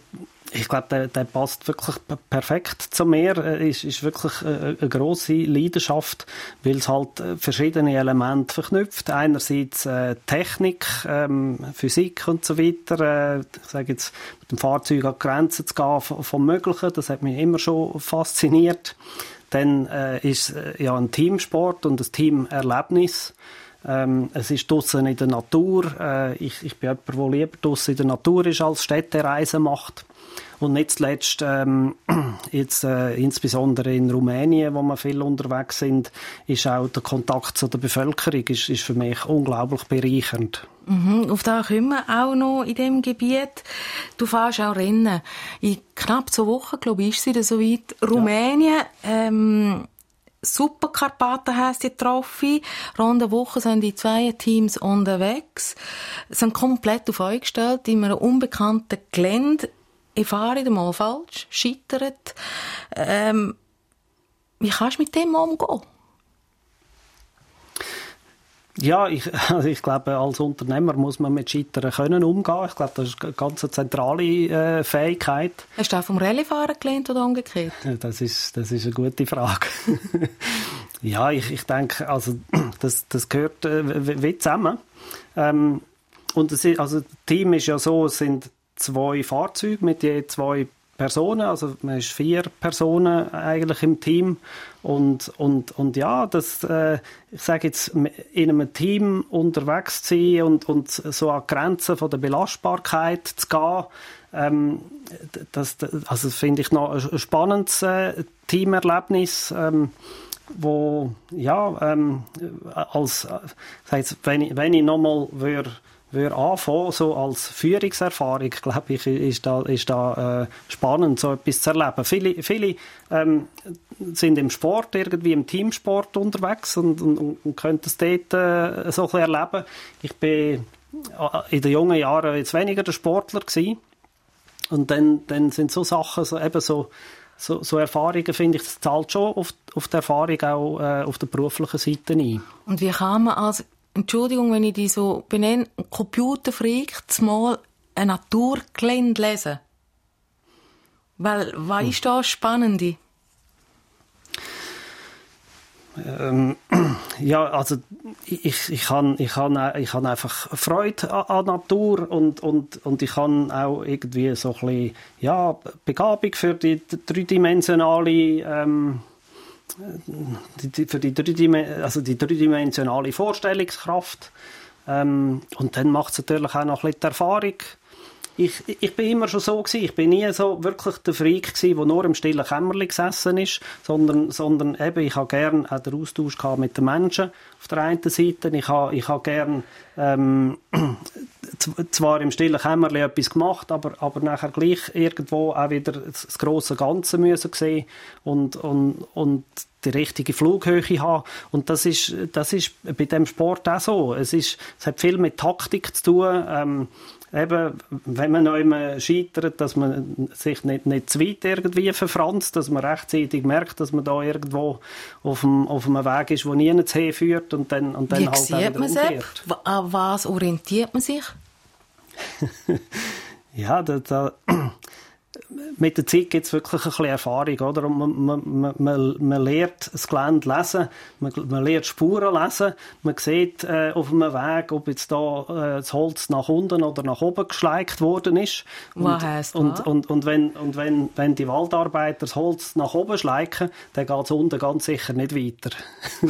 ich glaube, der, der passt wirklich perfekt zu mir. Es ist wirklich eine, eine grosse Leidenschaft, weil es halt äh, verschiedene Elemente verknüpft. Einerseits äh, Technik, ähm, Physik und so weiter. Äh, ich sage jetzt, mit dem Fahrzeug an die Grenzen zu gehen vom Möglichen, das hat mich immer schon fasziniert. Dann äh, ist äh, ja ein Teamsport und ein Teamerlebnis. Ähm, es ist draußen in der Natur. Äh, ich, ich bin jemand, der lieber draußen in der Natur ist, als Städtereisen macht. Und nicht zuletzt, ähm, jetzt, äh, insbesondere in Rumänien, wo wir viel unterwegs sind, ist auch der Kontakt zu der Bevölkerung ist, ist für mich unglaublich bereichernd.
Mhm, auf da kommen wir auch noch in dem Gebiet. Du fährst auch Rennen. In knapp zwei Wochen, glaube ich, ist es wieder soweit. Rumänien, ähm, Superkarpaten heisst die Trophy. Rund eine Woche sind die zwei Teams unterwegs, sind komplett auf euch gestellt, in einem unbekannten Gelände. Ich fahre mal falsch, scheitert. Ähm, wie kannst du mit dem umgehen?
Ja, ich, also ich glaube, als Unternehmer muss man mit Scheitern können umgehen. Ich glaube, das ist eine ganz zentrale äh, Fähigkeit.
Hast du auch vom Rallye-Fahren gelernt oder umgekehrt?
Das ist, das ist eine gute Frage. ja, ich, ich denke, also, das, das gehört äh, wie zusammen. Ähm, und es ist, also, das Team ist ja so, es sind zwei Fahrzeuge mit je zwei Personen, also man ist vier Personen eigentlich im Team und, und, und ja, das, äh, ich sage jetzt, in einem Team unterwegs zu sein und, und so an Grenzen von der Belastbarkeit zu gehen, ähm, das, also finde ich noch ein spannendes äh, Teamerlebnis, ähm, wo, ja, ähm, als, äh, wenn ich, wenn ich nochmal würde würde anfangen, so als Führungserfahrung, glaube ich, ist da, ist da äh, spannend, so etwas zu erleben. Viele, viele ähm, sind im Sport, irgendwie im Teamsport unterwegs und, und, und können das dort äh, so ein erleben. Ich bin äh, in den jungen Jahren jetzt weniger der Sportler gewesen. Und dann, dann sind so Sachen, so, eben so, so, so Erfahrungen, finde ich, das zahlt schon auf, auf die Erfahrung auch äh, auf der beruflichen Seite ein.
Und wie kann man als Entschuldigung, wenn ich die so benenne, Computerfreak, mal ein Naturgelände lesen. Weil, was ist das Spannende?
Ähm, ja, also ich, ich habe ich kann, ich kann einfach Freude an, an Natur und, und, und ich habe auch irgendwie so ein bisschen, ja, Begabung für die dreidimensionale ähm, die, für die, also die dreidimensionale Vorstellungskraft. Ähm, und dann macht es natürlich auch noch ein bisschen die Erfahrung. Ich, ich bin immer schon so gewesen. Ich bin nie so wirklich der Freak gewesen, der nur im stillen Kämmerchen gesessen ist, sondern, sondern eben, ich habe gern auch den Austausch gehabt mit den Menschen auf der einen Seite. Ich habe, ich habe gern, ähm, zwar im stillen Kämmerchen etwas gemacht, aber, aber nachher gleich irgendwo auch wieder das große Ganze müssen sehen und, und, und die richtige Flughöhe haben. Und das ist, das ist bei dem Sport auch so. Es, ist, es hat viel mit Taktik zu tun. Ähm, eben, wenn man noch immer scheitert, dass man sich nicht, nicht zu weit irgendwie verfranst, dass man rechtzeitig merkt, dass man da irgendwo auf dem, auf einem Weg ist, der nie hinführt und dann, und dann
Wie
halt
sieht man es? An was orientiert man sich?
Ja, da, da, mit der Zeit gibt es wirklich ein bisschen Erfahrung, oder? Und man, man, man, man lernt das Gelände lesen, man, man lernt Spuren lesen, man sieht äh, auf einem Weg, ob jetzt da äh, das Holz nach unten oder nach oben geschleicht worden ist. Und,
Was heisst
und,
das?
und, und, wenn, und wenn, wenn die Waldarbeiter das Holz nach oben schleichen, dann geht es unten ganz sicher nicht weiter.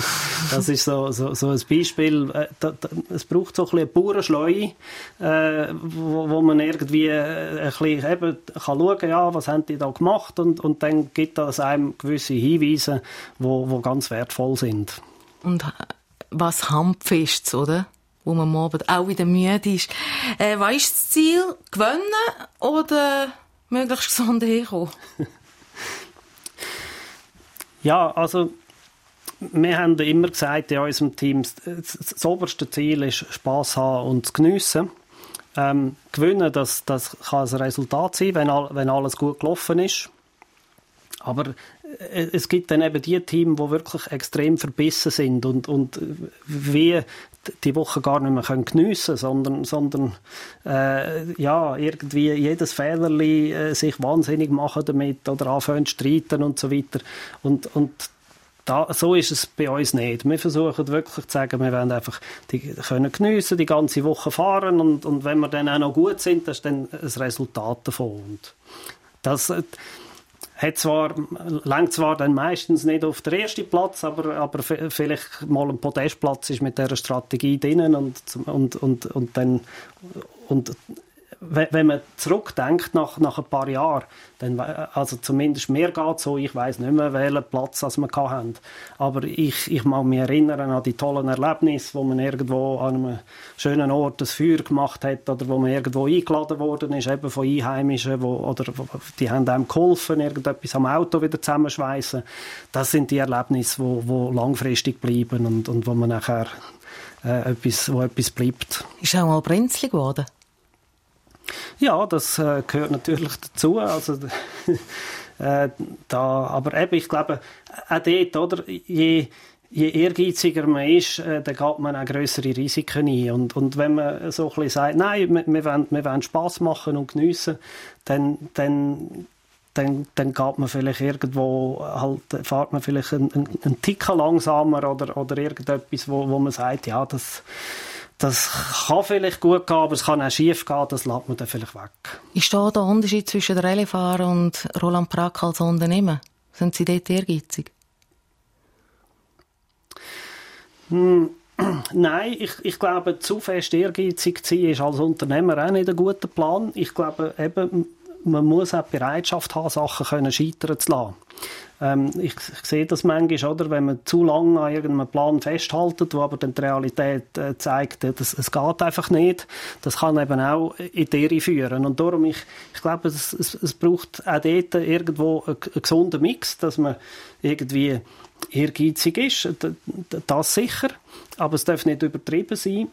das ist so, so, so ein Beispiel. Äh, da, da, es braucht so ein bisschen eine Bauernschleue, äh, wo, wo man irgendwie äh, ein bisschen eben kann schauen kann, ja, was haben die da gemacht und, und dann gibt das einem gewisse Hinweise, wo, wo ganz wertvoll sind.
Und was handfest, oder? Wo man am Abend auch wieder müde ist. Äh, was ist das Ziel? Gewinnen oder möglichst gesund herkommen?
Ja, also wir haben immer gesagt in unserem Team, das, das oberste Ziel ist Spaß haben und zu geniessen. Ähm, gewinnen, das, das kann ein Resultat sein, wenn, all, wenn alles gut gelaufen ist. Aber äh, es gibt dann eben die Teams, die wirklich extrem verbissen sind und, und wie die Woche gar nicht mehr können geniessen sondern, sondern äh, ja, irgendwie jedes Fehlerli äh, sich wahnsinnig machen damit oder anfangen zu streiten und so weiter. Und, und da, so ist es bei uns nicht. Wir versuchen wirklich zu sagen, wir wollen einfach die können geniessen, die ganze Woche fahren und, und wenn wir dann auch noch gut sind, das ist dann ein Resultat davon. Und das äh, hat zwar, langt zwar dann meistens nicht auf den ersten Platz, aber, aber vielleicht mal ein Podestplatz ist mit dieser Strategie drinnen und, und, und, und dann und wenn man zurückdenkt nach, nach ein paar Jahren, dann, also zumindest mir geht so, ich weiß nicht mehr, welchen Platz als wir hatten. Aber ich, ich mag mich erinnern an die tollen Erlebnisse, wo man irgendwo an einem schönen Ort das Feuer gemacht hat oder wo man irgendwo eingeladen worden ist, eben von Einheimischen, wo, oder die haben einem geholfen, irgendetwas am Auto wieder zusammenschweißen. Das sind die Erlebnisse, wo, wo langfristig bleiben und, und wo man nachher äh, etwas, wo etwas bleibt.
Ist auch mal brenzlig geworden?
Ja, das äh, gehört natürlich dazu. Also, äh, da, aber eben, ich glaube, auch dort, oder, je, je ehrgeiziger man ist, äh, dann geht man auch größere Risiken ein. Und, und wenn man so ein bisschen sagt, nein, wir, wir, wollen, wir wollen Spass machen und geniessen, dann, dann, dann, dann geht man vielleicht irgendwo, halt, fährt man vielleicht einen, einen, einen Ticken langsamer oder, oder irgendetwas, wo, wo man sagt, ja, das, das kann vielleicht gut gehen, aber es kann auch schief gehen, das lässt man dann vielleicht weg.
Ist da der Unterschied zwischen der Rallye-Fahrer und Roland Prack als Unternehmer? Sind Sie dort ehrgeizig?
Hm, nein, ich, ich glaube, zu fest ehrgeizig zu sein, ist als Unternehmer auch nicht ein guter Plan. Ich glaube eben, man muss auch Bereitschaft haben, Sachen können scheitern zu lassen. Ähm, ich, ich, sehe das manchmal, oder, wenn man zu lange an irgendeinem Plan festhält, wo aber dann die Realität äh, zeigt, dass es geht einfach nicht. Das kann eben auch in die Irre führen. Und darum, ich, ich glaube, es, es, es braucht auch dort irgendwo einen, einen gesunden Mix, dass man irgendwie ehrgeizig ist, das sicher, aber es darf nicht übertrieben sein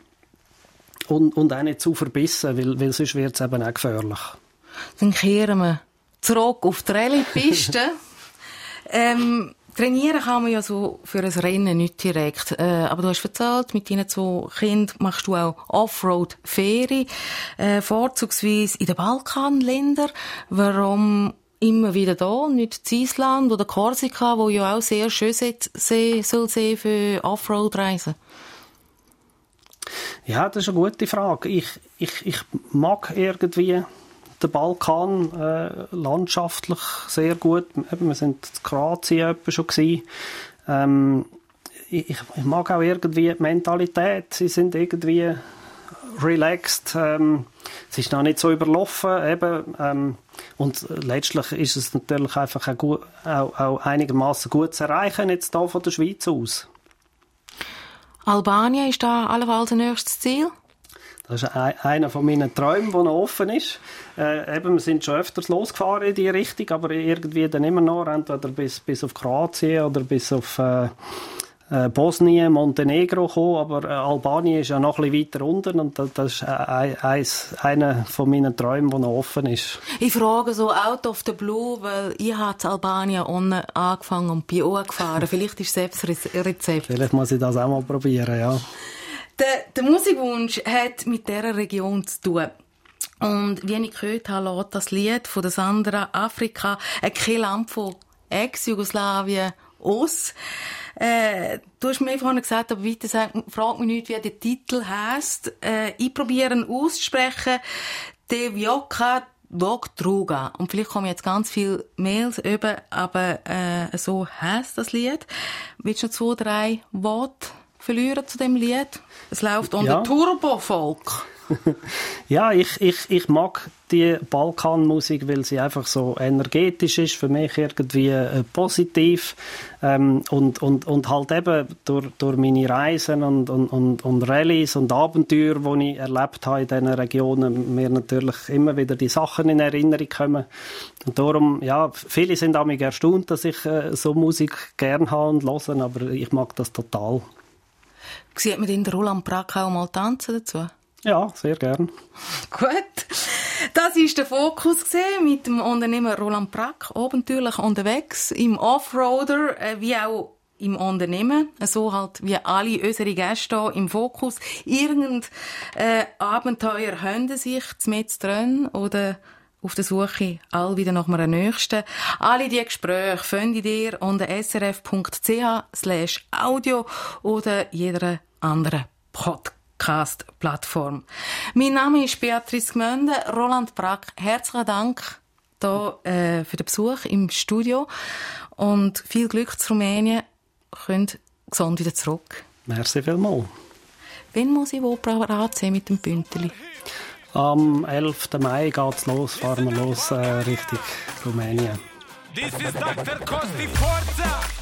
und, und auch nicht zu verbissen, weil, weil sonst wird es eben auch gefährlich.
Dann kehren wir zurück auf die Rallye-Piste. ähm, trainieren kann man ja so für ein Rennen nicht direkt. Äh, aber du hast erzählt, mit deinen zwei Kindern machst du auch Offroad-Ferien, äh, vorzugsweise in den Balkanländern. Warum immer wieder da, nicht in Island oder Korsika, wo ja auch sehr schön sein soll sein für Offroad-Reisen?
Ja, das ist eine gute Frage. Ich, ich, ich mag irgendwie den Balkan äh, landschaftlich sehr gut. Eben, wir sind in Kroatien schon gewesen. Ähm, ich, ich, mag auch irgendwie die Mentalität. Sie sind irgendwie relaxed. Ähm, es ist noch nicht so überlaufen. Eben, ähm, und letztlich ist es natürlich einfach auch, gut, auch, auch einigermaßen gut zu erreichen, jetzt hier von der Schweiz aus.
Albanien ist da allenfalls ein nächstes Ziel?
Das ist einer von meinen Träumen, der noch offen ist. Äh, eben, wir sind schon öfters losgefahren in diese Richtung, aber irgendwie dann immer noch, entweder bis, bis auf Kroatien oder bis auf äh, äh, Bosnien, Montenegro gekommen, aber äh, Albanien ist ja noch ein bisschen weiter unten und das, das ist äh, eins, einer von meinen Träumen, der noch offen ist.
Ich frage so out of the blue, weil ich habe Albanien unten angefangen und bin auch gefahren. Vielleicht ist selbst Rezept.
Vielleicht muss ich das auch mal probieren, ja.
Der, der Musikwunsch hat mit dieser Region zu tun. Und wie ich gehört habe, lässt das Lied von der Sandra Afrika ein Land von Ex-Jugoslawien aus. Äh, du hast mir vorhin gesagt, aber weiter sagen, frag mich nicht, wie der Titel heisst. Äh, ich probiere ihn auszusprechen. Devioka Druga. Und vielleicht kommen jetzt ganz viele Mails über, aber äh, so heisst das Lied. Willst du noch zwei, drei Worte verlieren zu dem Lied? Es läuft unter ja. Turbo-Folk.
ja, ich, ich, ich mag die Balkanmusik, weil sie einfach so energetisch ist, für mich irgendwie äh, positiv ähm, und, und, und halt eben durch, durch meine Reisen und, und, und, und Rallyes und Abenteuer, die ich erlebt habe in diesen Regionen, mir natürlich immer wieder die Sachen in Erinnerung kommen. Und darum, ja, viele sind mich erstaunt, dass ich äh, so Musik gern habe und höre, aber ich mag das total.
Sieht man in der Roland Brack auch mal tanzen dazu?
Ja, sehr gern.
Gut. Das ist der Fokus mit dem Unternehmer Roland Brack, abenteuerlich unterwegs im Offroader, äh, wie auch im Unternehmen, so halt wie alle unsere Gäste hier im Fokus. Irgend äh, Abenteuer haben sich mit drin oder auf der Suche, all wieder nach einer nächsten. Alle diese Gespräche findet ihr unter srf.ch audio oder jeder anderen Podcast-Plattform. Mein Name ist Beatrice Gmönde, Roland Brack. Herzlichen Dank hier, äh, für den Besuch im Studio und viel Glück zu Rumänien. Könnt gesund wieder zurück.
Merci vielmals.
Wann muss ich wo bereit sein mit dem Bündeli?
Am 11. Mai geht's los, fahren wir los äh, Richtung Rumänien.
This is Dr. Costi
Forza!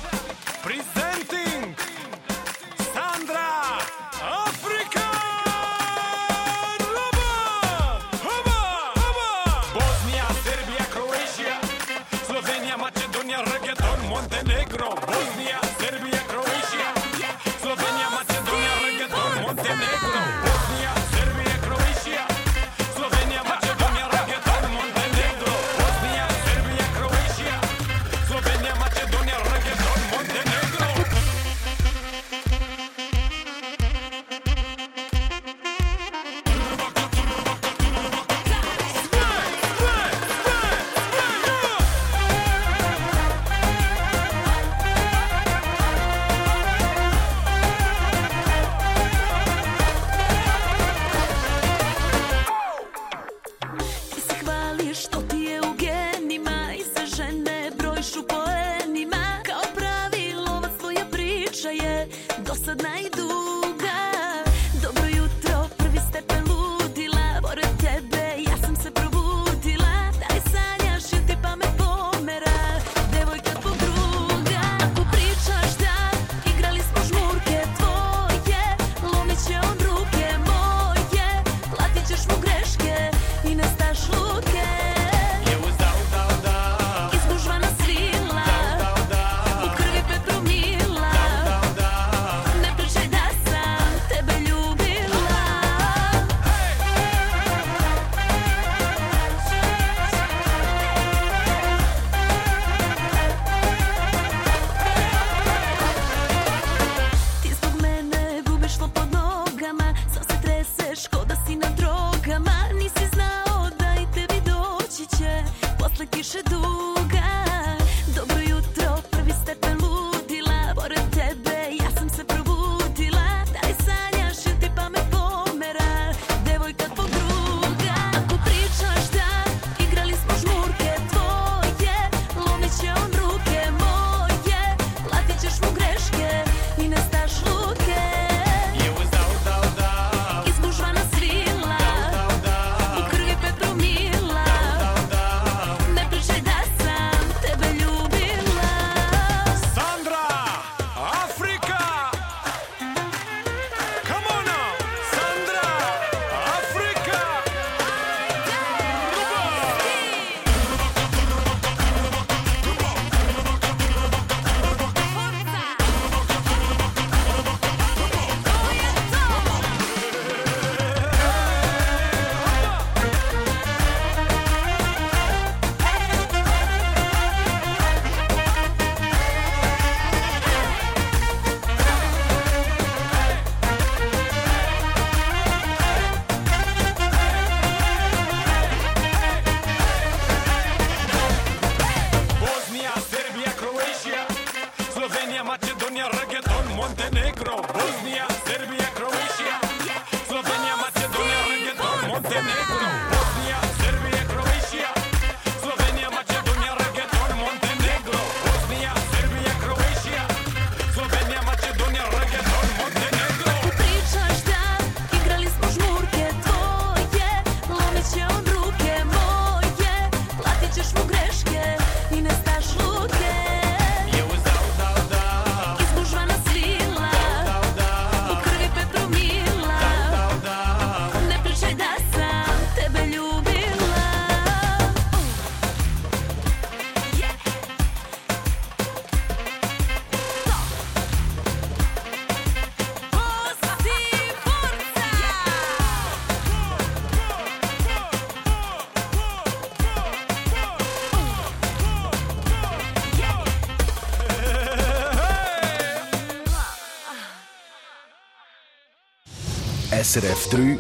SRF 3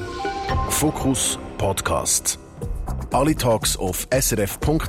Fokus Podcast. Alle Talks auf srf.ch-audio.